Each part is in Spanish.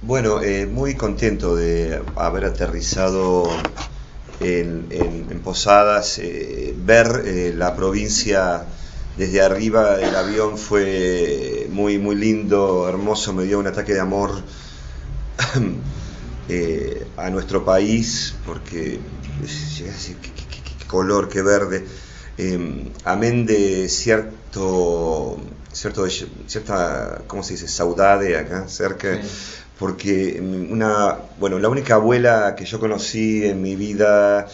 Bueno, eh, muy contento de haber aterrizado en, Posadas, eh, ver eh, la provincia desde arriba del avión fue muy, muy lindo, hermoso, me dio un ataque de amor a nuestro país, porque qué, color, qué verde, amén de cierto, cierto, cierta, ¿cómo se dice?, saudade acá cerca porque mm, una, bueno, la única abuela que yo conocí en mi vida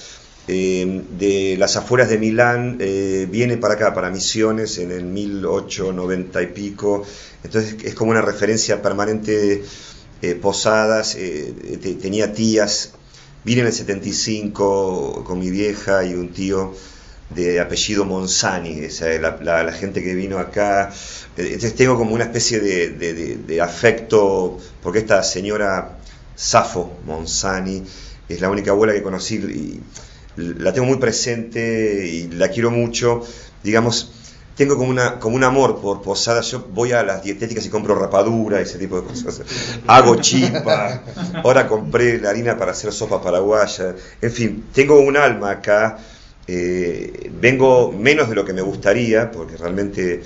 eh, de las afueras de Milán eh, viene para acá, para Misiones, en el 1890 y pico, entonces es como una referencia permanente, eh, Posadas, tenía tías, vine en el 75 con mi vieja y un tío de apellido Monzani, la, gente que vino acá. Entonces tengo como una especie de, afecto, porque esta señora Safo Monzani es la única abuela que conocí y la tengo muy presente y la quiero mucho. Digamos, tengo como, una, como un amor por posadas. Yo voy a las dietéticas y compro rapadura, ese tipo de cosas. Hago chipa. Ahora compré la harina para hacer sopa paraguaya. En fin, tengo un alma acá eh, vengo menos de lo que me gustaría, porque realmente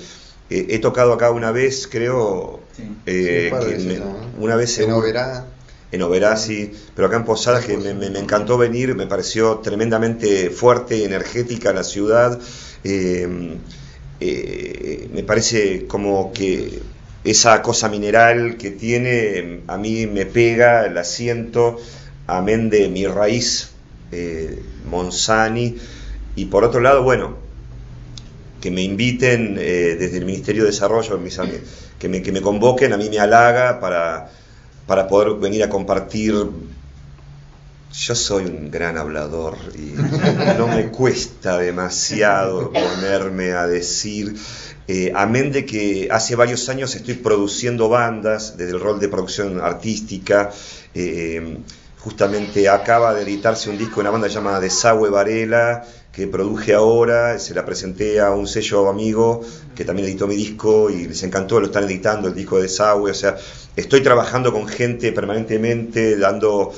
eh, he tocado acá una vez, creo, eh, una vez en, Oberá. En Oberá, sí, pero acá en Posadas que me, encantó venir, me pareció tremendamente fuerte, energética la ciudad. me parece como que esa cosa mineral que tiene a mí me pega, la siento, amén de mi raíz, Monzani y por otro lado, bueno, que me inviten eh, desde el Ministerio de Desarrollo, mis, que, me, que me convoquen, a mí me halaga para, para poder venir a compartir. Yo soy un gran hablador y no me cuesta demasiado ponerme a decir, eh, amén de que hace varios años estoy produciendo bandas desde el rol de producción artística. Eh, justamente acaba de editarse un disco de una banda llamada Desagüe Varela, que produje ahora, se la presenté a un sello amigo que también editó mi disco y les encantó, lo están editando, el disco de Desagüe, o sea, estoy trabajando con gente permanentemente, dando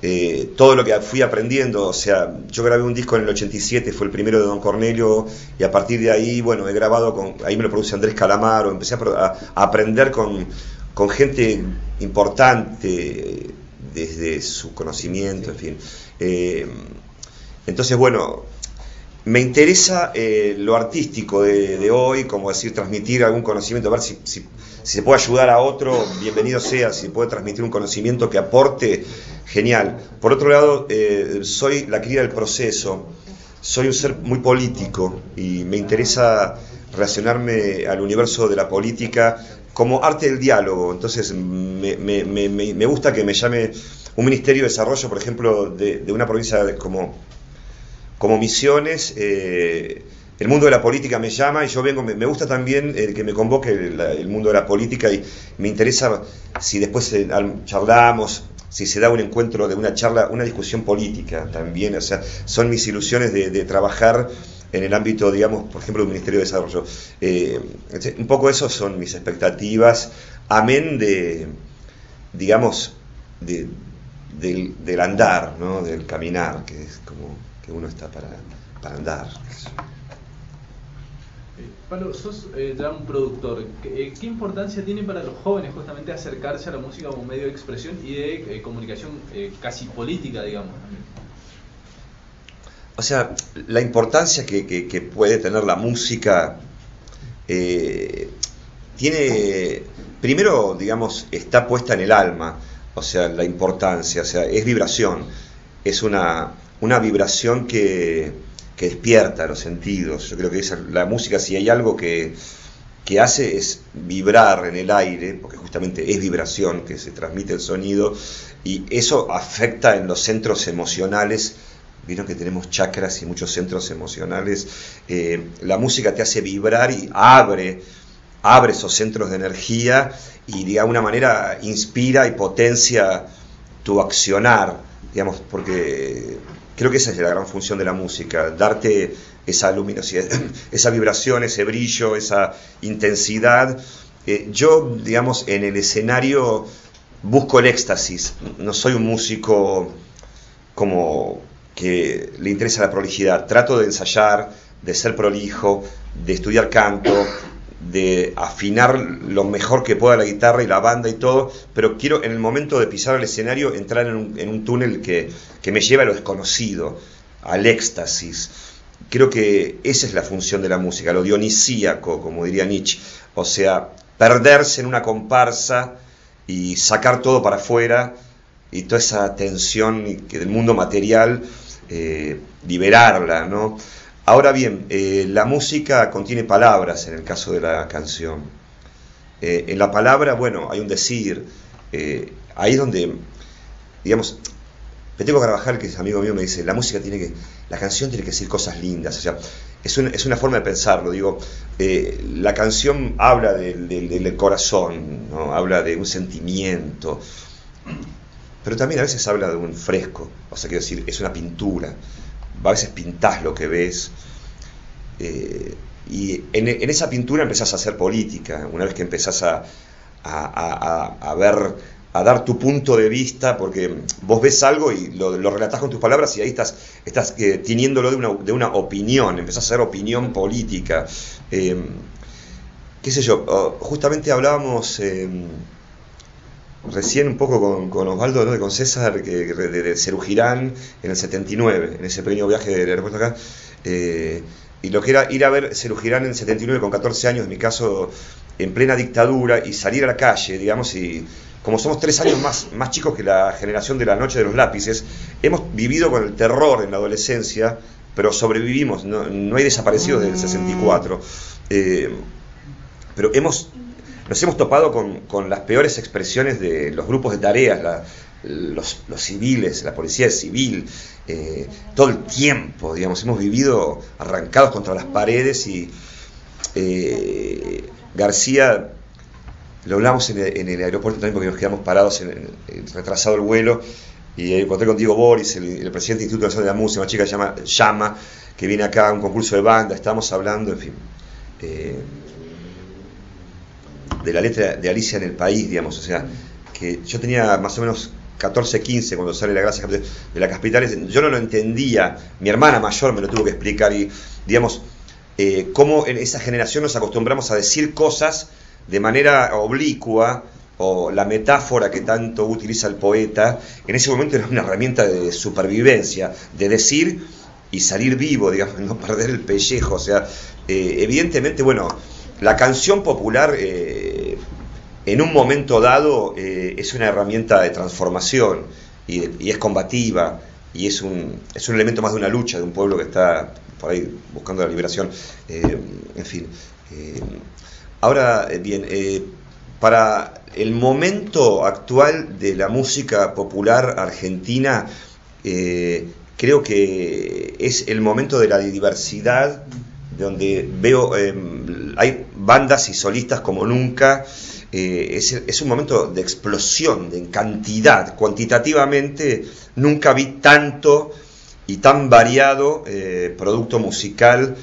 eh, todo lo que fui aprendiendo, o sea, yo grabé un disco en el 87, fue el primero de Don Cornelio, y a partir de ahí, bueno, he grabado con, ahí me lo produce Andrés Calamaro, empecé a, aprender con, con gente importante desde su conocimiento, en fin. Eh, entonces, bueno, me interesa eh, lo artístico de, hoy, como decir, transmitir algún conocimiento, a ver si, se puede ayudar a otro, bienvenido sea, si puede transmitir un conocimiento que aporte, genial. Por otro lado, eh, soy la cría del proceso, soy un ser muy político y me interesa relacionarme al universo de la política como arte del diálogo. Entonces, me, me gusta que me llame un Ministerio de Desarrollo, por ejemplo, de, una provincia como como misiones, eh, el mundo de la política me llama y yo vengo, me, gusta también que me convoque el, mundo de la política y me interesa si después eh, charlamos, si se da un encuentro de una charla, una discusión política también, o sea, son mis ilusiones de, trabajar en el ámbito, digamos, por ejemplo, del Ministerio de Desarrollo. Eh, un poco eso son mis expectativas, amén de, digamos, de, del, del andar, ¿no? del caminar, que es como que uno está para, andar. Eh, Pablo, sos eh, un productor. ¿Qué, importancia tiene para los jóvenes justamente acercarse a la música como medio de expresión y de comunicación casi política, digamos? O sea, la importancia que, que puede tener la música tiene, primero, digamos, está puesta en el alma, o sea, la importancia, o sea, es vibración, es una, una vibración que, despierta los sentidos. Yo creo que la música, si hay algo que, hace es vibrar en el aire, porque justamente es vibración que se transmite el sonido, y eso afecta en los centros emocionales. Vieron que tenemos chakras y muchos centros emocionales. Eh, la música te hace vibrar y abre, abre esos centros de energía y de alguna manera inspira y potencia tu accionar, digamos, porque Creo que esa es la gran función de la música, darte esa luminosidad, esa vibración, ese brillo, esa intensidad. Eh, yo, digamos, en el escenario busco el éxtasis, no soy un músico como que le interesa la prolijidad, trato de ensayar, de ser prolijo, de estudiar canto, de afinar lo mejor que pueda la guitarra y la banda y todo, pero quiero en el momento de pisar el escenario entrar en un, túnel que, que, me lleva a lo desconocido, al éxtasis. Creo que esa es la función de la música, lo dionisíaco, como diría Nietzsche, o sea, perderse en una comparsa y sacar todo para afuera y toda esa tensión del mundo material, eh, liberarla, ¿no? Ahora bien, eh, la música contiene palabras en el caso de la canción. Eh, en la palabra, bueno, hay un decir, ahí es donde, digamos, Peteco Carvajal, que es amigo mío, me dice, la música tiene que, la canción tiene que decir cosas lindas, o sea, es, es una forma de pensarlo, digo, la canción habla del, corazón, habla de un sentimiento, pero también a veces habla de un fresco, o sea, quiero decir, es una pintura, a veces pintás lo que ves. Eh, y en, esa pintura empezás a hacer política, una vez que empezás a, a, ver, a dar tu punto de vista, porque vos ves algo y lo, lo relatás con tus palabras y ahí estás, estás eh, teniéndolo de una, de una, opinión, empezás a hacer opinión política. Eh, qué sé yo, oh, justamente hablábamos recién un poco con, con Osvaldo, ¿no? con César, que, de, de Cerugirán en el 79, en ese pequeño viaje del aeropuerto acá. Eh, y lo que era ir a ver Cerugirán en el 79 con 14 años, en mi caso, en plena dictadura, y salir a la calle, digamos, y como somos tres años más, más chicos que la generación de la noche de los lápices, hemos vivido con el terror en la adolescencia, pero sobrevivimos, no, no hay desaparecidos del 64. Eh, pero hemos nos hemos topado con, las peores expresiones de los grupos de tareas, los, civiles, la policía civil, eh, todo el tiempo, digamos, hemos vivido arrancados contra las paredes y eh, García, lo hablamos en el, aeropuerto también porque nos quedamos parados, en, retrasado el vuelo, y encontré con Diego Boris, el, presidente del Instituto Nacional de la Música, una chica que llama Llama, que viene acá a un concurso de banda, estábamos hablando, en fin. Eh, de la letra de Alicia en el país, digamos, o sea, que yo tenía más o menos 14, 15 cuando sale la gracia de la capital, yo no lo entendía, mi hermana mayor me lo tuvo que explicar y, digamos, eh, cómo en esa generación nos acostumbramos a decir cosas de manera oblicua, o la metáfora que tanto utiliza el poeta, en ese momento era una herramienta de supervivencia, de decir y salir vivo, digamos, no perder el pellejo, o sea, eh, evidentemente, bueno, la canción popular eh, en un momento dado eh, es una herramienta de transformación y, es combativa y es un, es un elemento más de una lucha de un pueblo que está por ahí buscando la liberación. Eh, en fin. ahora bien, para el momento actual de la música popular argentina, creo que es el momento de la diversidad donde veo, hay bandas y solistas como nunca, eh, es, un momento de explosión, de cantidad, cuantitativamente nunca vi tanto y tan variado eh, producto musical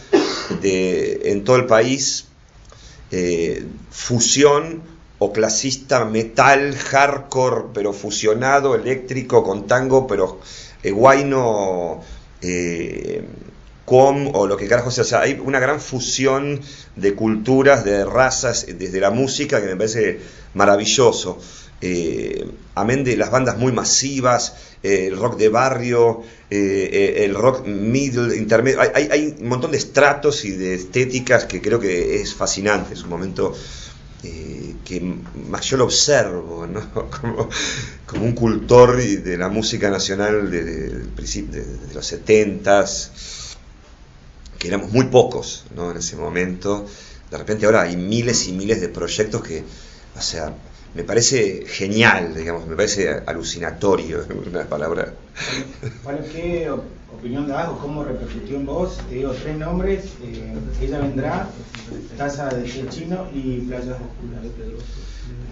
de, en todo el país, eh, fusión o clasista metal, hardcore, pero fusionado, eléctrico, con tango, pero guayno com o lo que carajo sea. O sea, hay una gran fusión de culturas, de razas, desde la música que me parece maravilloso. Eh, amén de las bandas muy masivas, eh, el rock de barrio, eh, el rock middle, intermedio. Hay, hay, un montón de estratos y de estéticas que creo que es fascinante. Es un momento que más yo lo observo ¿no? como, como, un cultor de la música nacional de, de, de, de los setentas que éramos muy pocos ¿no? en ese momento. De repente ahora hay miles y miles de proyectos que, o sea, me parece genial, digamos, me parece alucinatorio, una palabra. Bueno, ¿qué opinión das o cómo repercutió en vos? Te digo tres nombres, eh, ella vendrá, Casa de Chino y Playas Oscuras.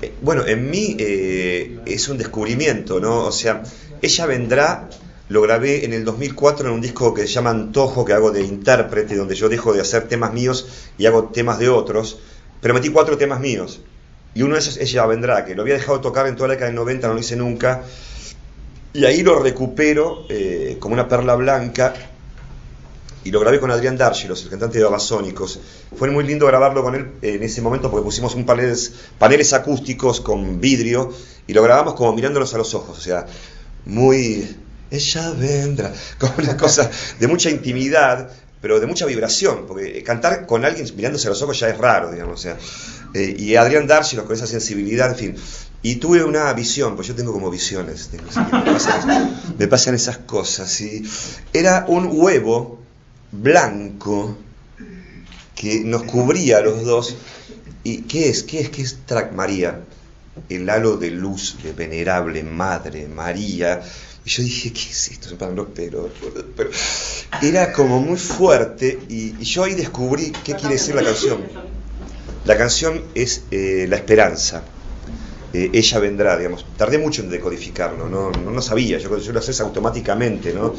Eh, bueno, en mí eh, es un descubrimiento, ¿no? O sea, ella vendrá lo grabé en el 2004 en un disco que se llama Antojo, que hago de intérprete, donde yo dejo de hacer temas míos y hago temas de otros, pero metí cuatro temas míos. y uno de esos ella vendrá, que lo había dejado tocar en toda la década del 90, no lo hice nunca, y ahí lo recupero eh, como una perla blanca y lo grabé con Adrián Dargilos, el cantante de Babasónicos. Fue muy lindo grabarlo con él en ese momento porque pusimos un paneles, paneles acústicos con vidrio y lo grabamos como mirándonos a los ojos, o sea, muy... Ella vendrá, como una cosa de mucha intimidad, pero de mucha vibración, porque cantar con alguien mirándose a los ojos ya es raro, digamos, o sea, eh, y Adrián Dargilos con esa sensibilidad, en fin. Y tuve una visión, pues yo tengo como visiones, me, pasan, me, pasan, esas cosas, y era un huevo blanco que nos cubría a los dos. ¿Y qué es? ¿Qué es? ¿Qué es Track María? El halo de luz de venerable Madre María. Y yo dije, ¿qué es esto? Pero, pero era como muy fuerte y, yo ahí descubrí qué quiere decir la canción. La canción es eh, la esperanza. Eh, ella vendrá, digamos. Tardé mucho en decodificarlo, no, no, sabía, yo, yo lo haces automáticamente, ¿no?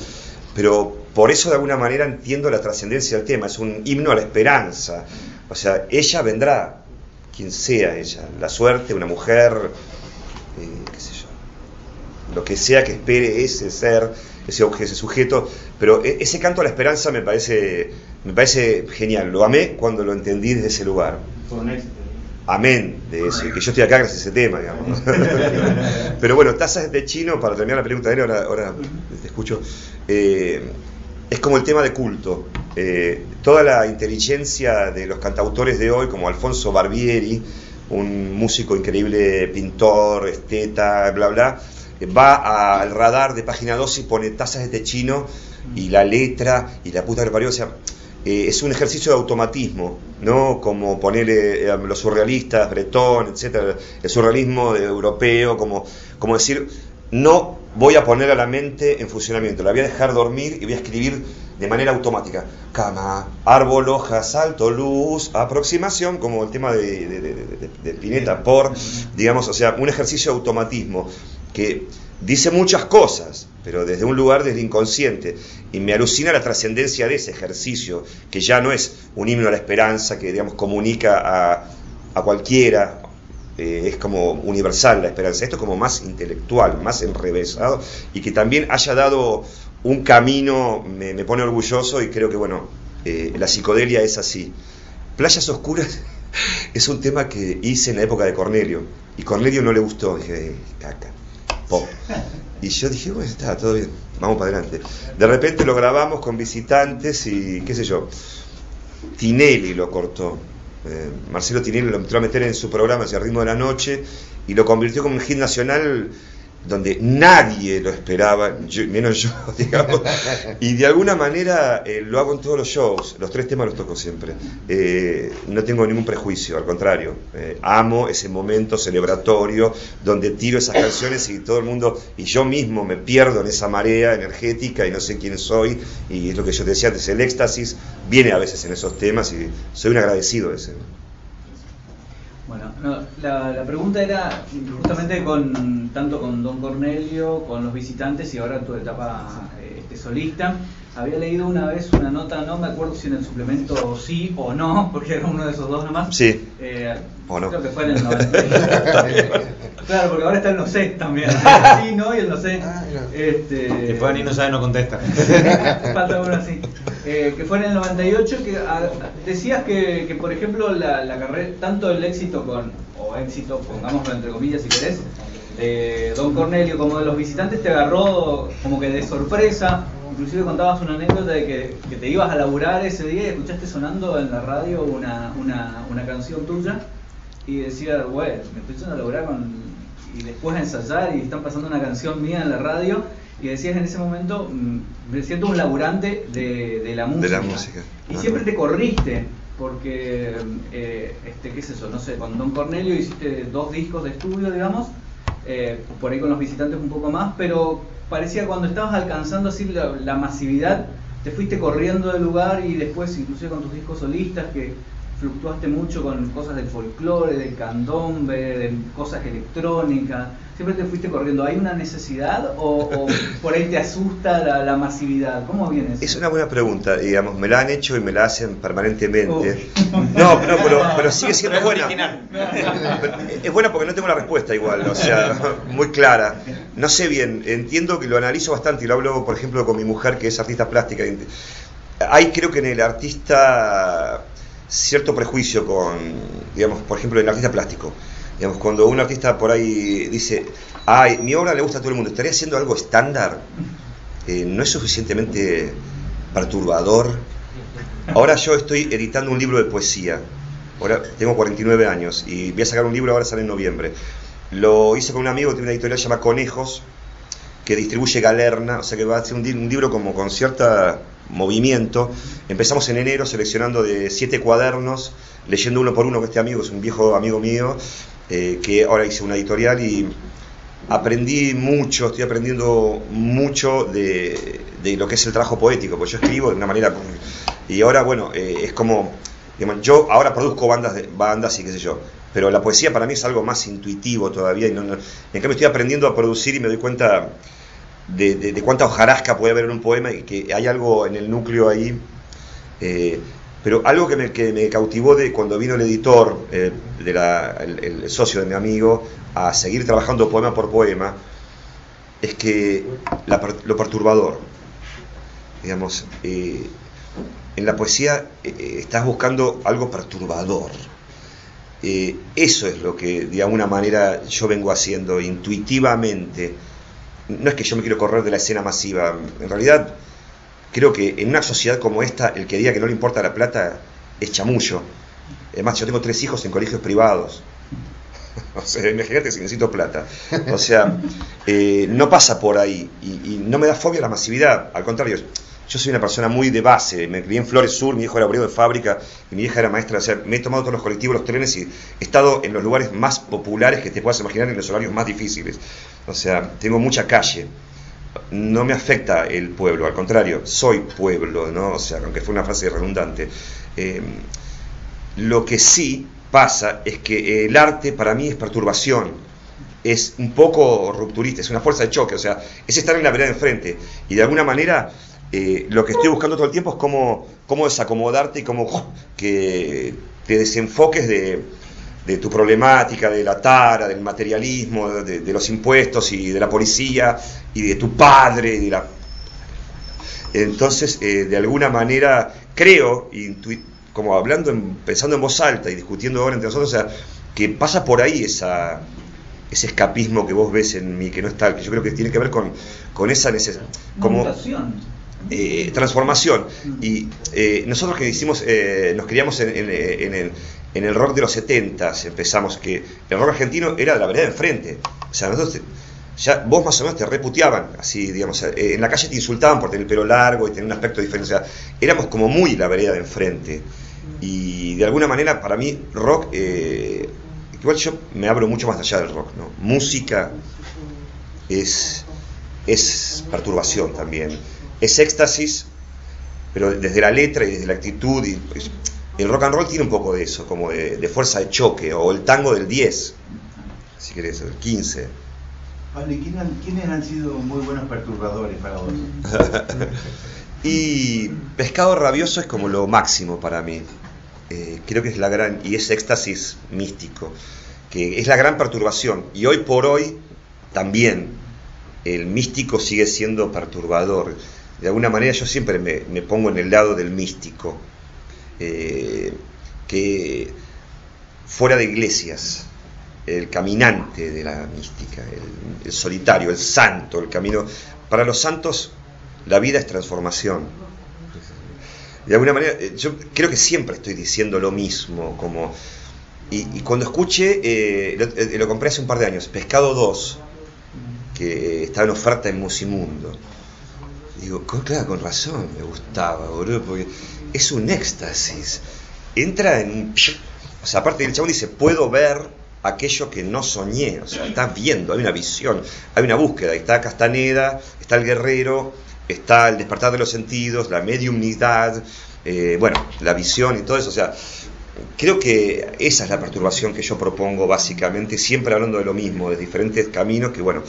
pero por eso de alguna manera entiendo la trascendencia del tema, es un himno a la esperanza, o sea, ella vendrá, quien sea ella, la suerte, una mujer, eh, qué sé yo, lo que sea que espere ese ser, ese, ese sujeto, pero e, ese canto a la esperanza me parece, me parece genial, lo amé cuando lo entendí desde ese lugar. Amén de eso, y que yo estoy acá gracias a ese tema, digamos. Pero bueno, tazas de chino, para terminar la pregunta de él, ahora, ahora te escucho. Eh, es como el tema de culto. Eh, toda la inteligencia de los cantautores de hoy, como Alfonso Barbieri, un músico increíble, pintor, esteta, bla, bla, va al radar de página 2 y pone tazas de chino y la letra y la puta que parió. O sea, eh, es un ejercicio de automatismo, ¿no? Como ponerle a los surrealistas, Bretón, etcétera, el surrealismo europeo, como, como decir, no voy a poner a la mente en funcionamiento, la voy a dejar dormir y voy a escribir de manera automática. Cama, árbol, hoja, salto, luz, aproximación, como el tema de, de, Pineta, por, digamos, o sea, un ejercicio de automatismo que dice muchas cosas, pero desde un lugar desde inconsciente. Y me alucina la trascendencia de ese ejercicio, que ya no es un himno a la esperanza que, digamos, comunica a, a cualquiera, eh, es como universal la esperanza. Esto es como más intelectual, más enrevesado y que también haya dado un camino, me, pone orgulloso y creo que, bueno, eh, la psicodelia es así. Playas Oscuras es un tema que hice en la época de Cornelio y Cornelio no le gustó. Dije, caca, Y yo dije, bueno, está, todo bien, vamos para adelante. De repente lo grabamos con visitantes y qué sé yo. Tinelli lo cortó. Eh, Marcelo Tinelli lo entró a meter en su programa hacia el ritmo de la noche y lo convirtió como un hit nacional donde nadie lo esperaba, menos yo, digamos, y de alguna manera eh, lo hago en todos los shows, los tres temas los toco siempre. Eh, no tengo ningún prejuicio, al contrario, amo ese momento celebratorio donde tiro esas canciones y todo el mundo, y yo mismo me pierdo en esa marea energética y no sé quién soy, y es lo que yo decía antes, el éxtasis viene a veces en esos temas y soy un agradecido de ese. Bueno, la, pregunta era justamente con tanto con Don Cornelio, con los visitantes y ahora tu etapa eh, este, solista. Había leído una vez una nota, no me acuerdo si en el suplemento sí o no, porque era uno de esos dos nomás. Sí. Eh, o no. Creo que fue en el 90. claro, porque ahora está el no sé también. sí, no y el no sé. Ah, este... Que fue y no sabe, no contesta. Falta uno así. Eh, que fue en el 98 que ah, decías que, que, por ejemplo, la, la carrera, tanto el éxito con, o éxito, pongámoslo entre comillas si querés, de Don Cornelio como de los visitantes te agarró como que de sorpresa inclusive contabas una anécdota de que, te ibas a laburar ese día y escuchaste sonando en la radio una, una, canción tuya y decías, güey, me estoy yendo a laburar y después a ensayar y están pasando una canción mía en la radio y decías en ese momento, mm, me siento un laburante de, la música. De la música. Y siempre te corriste, porque, eh, este, qué es eso, no sé, con Don Cornelio hiciste dos discos de estudio, digamos, eh, por ahí con los visitantes un poco más, pero parecía cuando estabas alcanzando así la, masividad, te fuiste corriendo del lugar y después inclusive con tus discos solistas que fluctuaste mucho con cosas del folclore, del candombe, de cosas electrónicas. ¿Siempre te fuiste corriendo? ¿Hay una necesidad o, por ahí te asusta la, masividad? ¿Cómo viene eso? Es una buena pregunta, digamos, me la han hecho y me la hacen permanentemente. No, pero, pero, sigue siendo buena. Es buena porque no tengo la respuesta igual, o sea, muy clara. No sé bien, entiendo que lo analizo bastante y lo hablo, por ejemplo, con mi mujer que es artista plástica. Hay creo que en el artista cierto prejuicio con, digamos, por ejemplo, el artista plástico Digamos, cuando un artista por ahí dice, ay, mi obra le gusta a todo el mundo, ¿estaría haciendo algo estándar? Eh, ¿No es suficientemente perturbador? Ahora yo estoy editando un libro de poesía. Ahora tengo 49 años y voy a sacar un libro, ahora sale en noviembre. Lo hice con un amigo que tiene una editorial llamada Conejos, que distribuye Galerna, o sea que va a ser un, un libro como con cierta movimiento. Empezamos en enero seleccionando de siete cuadernos, leyendo uno por uno, que este amigo es un viejo amigo mío, eh, que ahora hice una editorial y aprendí mucho, estoy aprendiendo mucho de, lo que es el trabajo poético, porque yo escribo de una manera... Y ahora, bueno, eh, es como... yo ahora produzco bandas, de, bandas y qué sé yo, pero la poesía para mí es algo más intuitivo todavía. Y en cambio estoy aprendiendo a producir y me doy cuenta de, cuánta hojarasca puede haber en un poema y que hay algo en el núcleo ahí. Eh, pero algo que me, que me cautivó de cuando vino el editor, eh, el, socio de mi amigo, a seguir trabajando poema por poema, es que lo perturbador, digamos, eh, en la poesía estás buscando algo perturbador. eso es lo que de alguna manera yo vengo haciendo intuitivamente. No es que yo me quiero correr de la escena masiva, en realidad creo que en una sociedad como esta, el que diga que no le importa la plata es chamullo. Además, yo tengo tres hijos en colegios privados. O sea, imagínate si necesito plata. O sea, eh, no pasa por ahí. Y, no me da fobia la masividad. Al contrario, yo soy una persona muy de base. Me crié en Flores Sur, mi hijo era obrero de fábrica y mi hija era maestra. O sea, me he tomado todos los colectivos, los trenes y he estado en los lugares más populares que te puedas imaginar en los horarios más difíciles. O sea, tengo mucha calle no me afecta el pueblo, al contrario, soy pueblo, ¿no? O sea, aunque fue una frase redundante. Em, lo que sí pasa es que el arte para mí es perturbación, es un poco rupturista, es una fuerza de choque, o sea, es estar en la vereda de enfrente. Y de alguna manera eh, lo que estoy buscando todo el tiempo es cómo, cómo desacomodarte y cómo que te desenfoques de, de tu problemática, de la tara, del materialismo, de, los impuestos y de la policía y de tu padre. Y de la... Entonces, eh, de alguna manera, creo, como hablando, pensando en voz alta y discutiendo ahora entre nosotros, o sea, que pasa por ahí esa, ese escapismo que vos ves en mí, que no está, que yo creo que tiene que ver con, con esa necesidad. Eh, transformación. Y eh, nosotros que hicimos, nos criamos en, en, en, en el rock de los 70 empezamos, que el rock argentino era de la vereda de enfrente. O sea, nosotros, ya vos más o menos te reputeaban, así, digamos, eh, en la calle te insultaban por tener el pelo largo y tener un aspecto diferente. O sea, éramos como muy la vereda de enfrente. Y de alguna manera, para mí, rock, eh, igual yo me abro mucho más allá del rock, ¿no? Música es, es perturbación también, es éxtasis, pero desde la letra y desde la actitud. Y, el rock and roll tiene un poco de eso, como de, fuerza de choque, o el tango del 10, si querés, el 15. ¿quiénes han sido muy buenos perturbadores para vos? y Pescado Rabioso es como lo máximo para mí. Eh, creo que es la gran, y es éxtasis místico, que es la gran perturbación. Y hoy por hoy también el místico sigue siendo perturbador. De alguna manera yo siempre me pongo en el lado del místico eh, que fuera de iglesias, el caminante de la mística, el, solitario, el santo, el camino. Para los santos la vida es transformación. De alguna manera, eh, yo creo que siempre estoy diciendo lo mismo, como... Y, cuando escuché, eh, lo, compré hace un par de años, Pescado 2, que estaba en oferta en Musimundo. Digo, claro, con razón me gustaba, boludo, porque es un éxtasis. Entra en O sea, aparte el chabón dice, puedo ver aquello que no soñé. O sea, estás viendo, hay una visión, hay una búsqueda. Está Castaneda, está el guerrero, está el despertar de los sentidos, la mediumnidad, eh, bueno, la visión y todo eso. O sea, creo que esa es la perturbación que yo propongo básicamente, siempre hablando de lo mismo, de diferentes caminos que, bueno,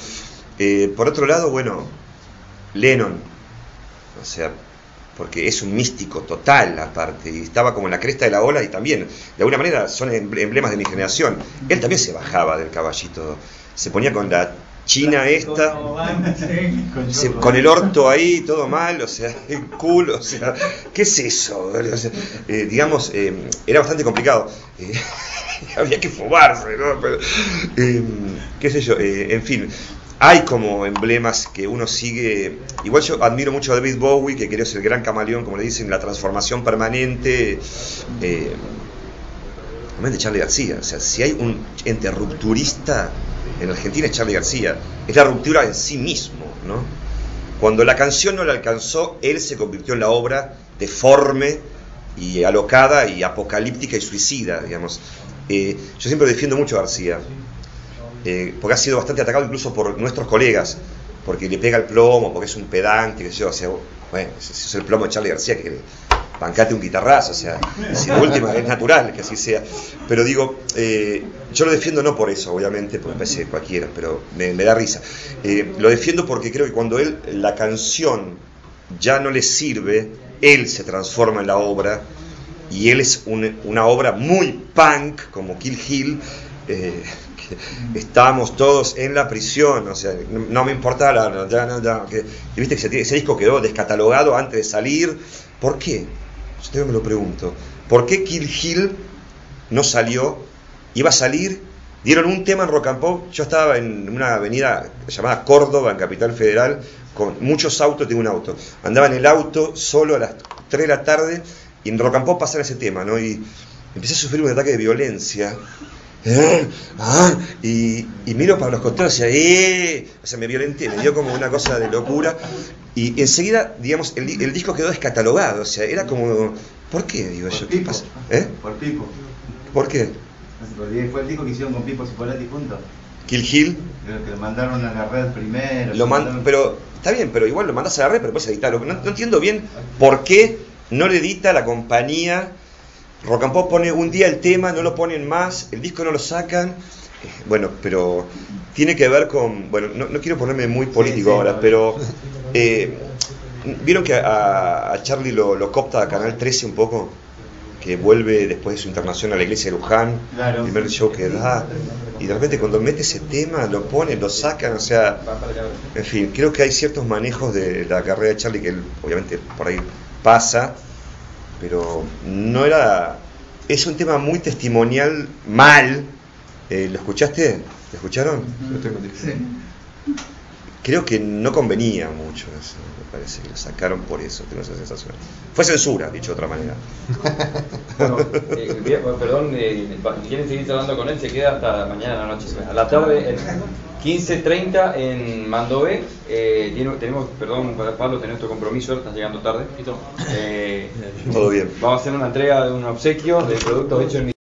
eh, por otro lado, bueno, Lennon, o sea, porque es un místico total aparte, y estaba como en la cresta de la ola y también, de alguna manera, son emblemas de mi generación. Él también se bajaba del caballito, se ponía con la china esta, con el orto ahí, todo mal, o sea, el culo, o sea, ¿qué es eso? Eh, digamos, eh, era bastante complicado. Eh, había que fumarse, ¿no? ¿Qué sé yo? en fin, hay como emblemas que uno sigue. Igual yo admiro mucho a David Bowie, que creo es el gran camaleón, como le dicen, la transformación permanente. Eh, de Charlie García. O sea, si hay un ente rupturista en Argentina es Charlie García. Es la ruptura en sí mismo, ¿no? Cuando la canción no le alcanzó, él se convirtió en la obra deforme y alocada y apocalíptica y suicida, digamos. Eh, yo siempre defiendo mucho a García. Eh, porque ha sido bastante atacado incluso por nuestros colegas, porque le pega el plomo, porque es un pedante, que yo, o sea, bueno, es el plomo de Charlie García, que bancate un guitarrazo, o sea, si última es natural que así sea. Pero digo, eh, yo lo defiendo no por eso, obviamente, porque me parece cualquiera, pero me, da risa. Eh, lo defiendo porque creo que cuando él, la canción ya no le sirve, él se transforma en la obra y él es una obra muy punk, como Kill Hill, eh, estábamos todos en la prisión, o sea, no, me importaba, ya, ya, que, y viste que ese, disco quedó descatalogado antes de salir, ¿por qué? Yo me lo pregunto, ¿por qué Kill Hill no salió? Iba a salir, dieron un tema en Rock and Pop, yo estaba en una avenida llamada Córdoba, en Capital Federal, con muchos autos, tengo un auto, andaba en el auto solo a las 3 de la tarde, y en Rock and Pop pasaba ese tema, ¿no? Y empecé a sufrir un ataque de violencia, ¿Eh? Ah, y, miro para los costados y eh", o sea, me violenté, me dio como una cosa de locura. Y enseguida, digamos, el, el disco quedó descatalogado, o sea, era como, ¿por qué? Digo yo, ¿qué pasa? ¿Eh? Por Pipo. ¿Por qué? fue el disco que hicieron con Pipo Cipollati juntos. Kill Hill. Que lo mandaron a la red primero. Lo Pero está bien, pero igual lo mandas a la red, pero puedes editarlo. No, no entiendo bien por qué no le edita la compañía Rock and Pop pone un día el tema, no lo ponen más, el disco no lo sacan. Eh, bueno, pero tiene que ver con. Bueno, no, quiero ponerme muy político ahora, pero. Eh, ¿Vieron que a, Charlie lo, lo, copta a Canal 13 un poco? Que vuelve después de su internación a la iglesia de Luján, el primer show que da. Y de repente cuando mete ese tema, lo pone, lo sacan, o sea. En fin, creo que hay ciertos manejos de la carrera de Charlie que él, obviamente, por ahí pasa pero no era... Es un tema muy testimonial, mal. Eh, ¿Lo escuchaste? ¿Lo escucharon? Creo que no convenía mucho eso, me parece que lo sacaron por eso, tengo esa sensación. Fue censura, dicho de otra manera. bueno, eh, perdón, eh, quieren seguir hablando con él, se queda hasta mañana a la noche. A la tarde, 15.30 en Mandové. Eh, tenemos, perdón, Pablo, tenemos nuestro compromiso, estás llegando tarde. Eh, Todo bien. Vamos a hacer una entrega de un obsequio de productos hechos en